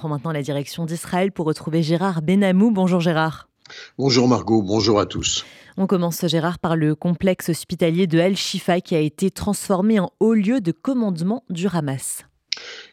prend maintenant la direction d'Israël pour retrouver Gérard Benamou. Bonjour Gérard. Bonjour Margot, bonjour à tous. On commence Gérard par le complexe hospitalier de Al-Shifa qui a été transformé en haut lieu de commandement du Hamas.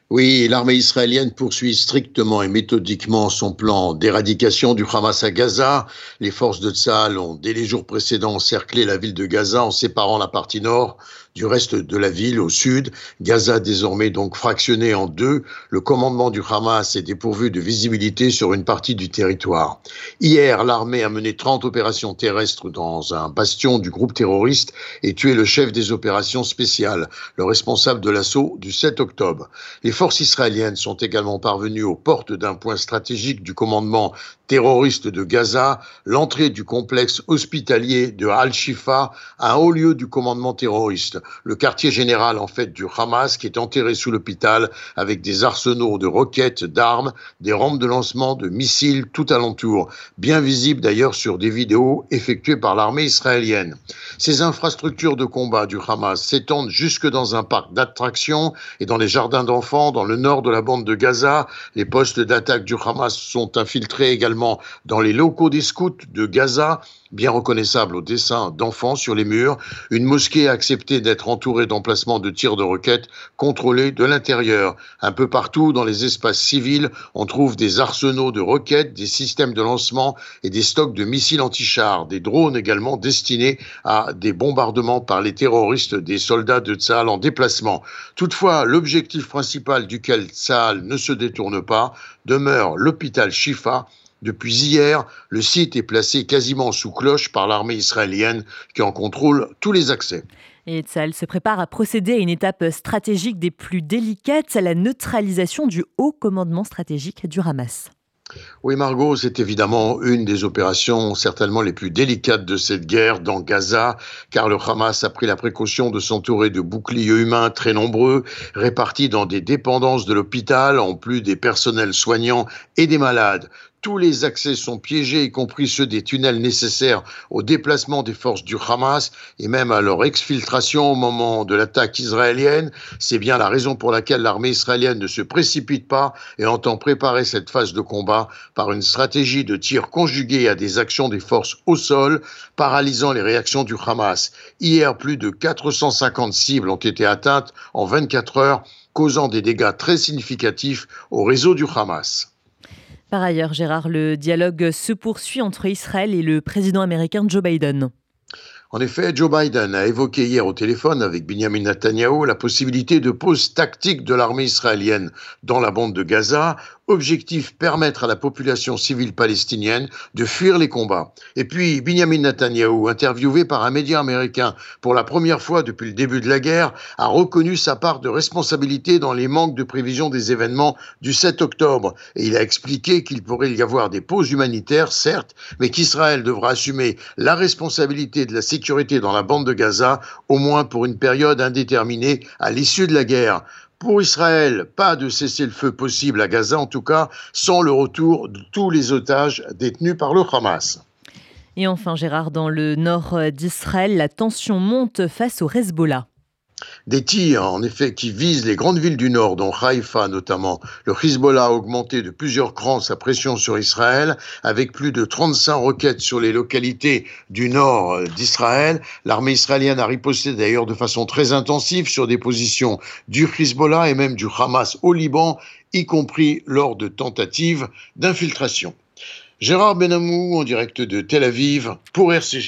Oui, l'armée israélienne poursuit strictement et méthodiquement son plan d'éradication du Hamas à Gaza. Les forces de Tzahal ont, dès les jours précédents, encerclé la ville de Gaza en séparant la partie nord du reste de la ville au sud. Gaza désormais donc fractionné en deux. Le commandement du Hamas est dépourvu de visibilité sur une partie du territoire. Hier, l'armée a mené 30 opérations terrestres dans un bastion du groupe terroriste et tué le chef des opérations spéciales, le responsable de l'assaut du 7 octobre. Forces israéliennes sont également parvenues aux portes d'un point stratégique du commandement terroriste de Gaza, l'entrée du complexe hospitalier de Al-Shifa, un haut lieu du commandement terroriste, le quartier général en fait du Hamas qui est enterré sous l'hôpital avec des arsenaux de roquettes, d'armes, des rampes de lancement de missiles tout alentour, bien visible d'ailleurs sur des vidéos effectuées par l'armée israélienne. Ces infrastructures de combat du Hamas s'étendent jusque dans un parc d'attractions et dans les jardins d'enfants dans le nord de la bande de Gaza. Les postes d'attaque du Hamas sont infiltrés également dans les locaux des scouts de Gaza, bien reconnaissables au dessin d'enfants sur les murs. Une mosquée a accepté d'être entourée d'emplacements de tirs de roquettes contrôlés de l'intérieur. Un peu partout dans les espaces civils, on trouve des arsenaux de roquettes, des systèmes de lancement et des stocks de missiles anti-chars, des drones également destinés à des bombardements par les terroristes des soldats de Tsahal en déplacement. Toutefois, l'objectif principal duquel Tsahal ne se détourne pas demeure l'hôpital Shifa depuis hier, le site est placé quasiment sous cloche par l'armée israélienne qui en contrôle tous les accès. Et Tzal se prépare à procéder à une étape stratégique des plus délicates, à la neutralisation du haut commandement stratégique du Hamas. Oui, Margot, c'est évidemment une des opérations certainement les plus délicates de cette guerre dans Gaza, car le Hamas a pris la précaution de s'entourer de boucliers humains très nombreux, répartis dans des dépendances de l'hôpital, en plus des personnels soignants et des malades. Tous les accès sont piégés, y compris ceux des tunnels nécessaires au déplacement des forces du Hamas et même à leur exfiltration au moment de l'attaque israélienne. C'est bien la raison pour laquelle l'armée israélienne ne se précipite pas et entend préparer cette phase de combat par une stratégie de tir conjuguée à des actions des forces au sol, paralysant les réactions du Hamas. Hier, plus de 450 cibles ont été atteintes en 24 heures, causant des dégâts très significatifs au réseau du Hamas. Par ailleurs, Gérard, le dialogue se poursuit entre Israël et le président américain Joe Biden. En effet, Joe Biden a évoqué hier au téléphone avec Benjamin Netanyahu la possibilité de pause tactique de l'armée israélienne dans la bande de Gaza Objectif permettre à la population civile palestinienne de fuir les combats. Et puis, Benjamin Netanyahu, interviewé par un média américain pour la première fois depuis le début de la guerre, a reconnu sa part de responsabilité dans les manques de prévision des événements du 7 octobre. Et il a expliqué qu'il pourrait y avoir des pauses humanitaires, certes, mais qu'Israël devra assumer la responsabilité de la sécurité dans la bande de Gaza, au moins pour une période indéterminée à l'issue de la guerre. Pour Israël, pas de cessez-le-feu possible à Gaza, en tout cas sans le retour de tous les otages détenus par le Hamas. Et enfin, Gérard, dans le nord d'Israël, la tension monte face au Hezbollah. Des tirs, en effet, qui visent les grandes villes du nord, dont Haïfa notamment. Le Hezbollah a augmenté de plusieurs crans sa pression sur Israël, avec plus de 35 roquettes sur les localités du nord d'Israël. L'armée israélienne a riposté d'ailleurs de façon très intensive sur des positions du Hezbollah et même du Hamas au Liban, y compris lors de tentatives d'infiltration. Gérard Benamou en direct de Tel Aviv pour RCJ.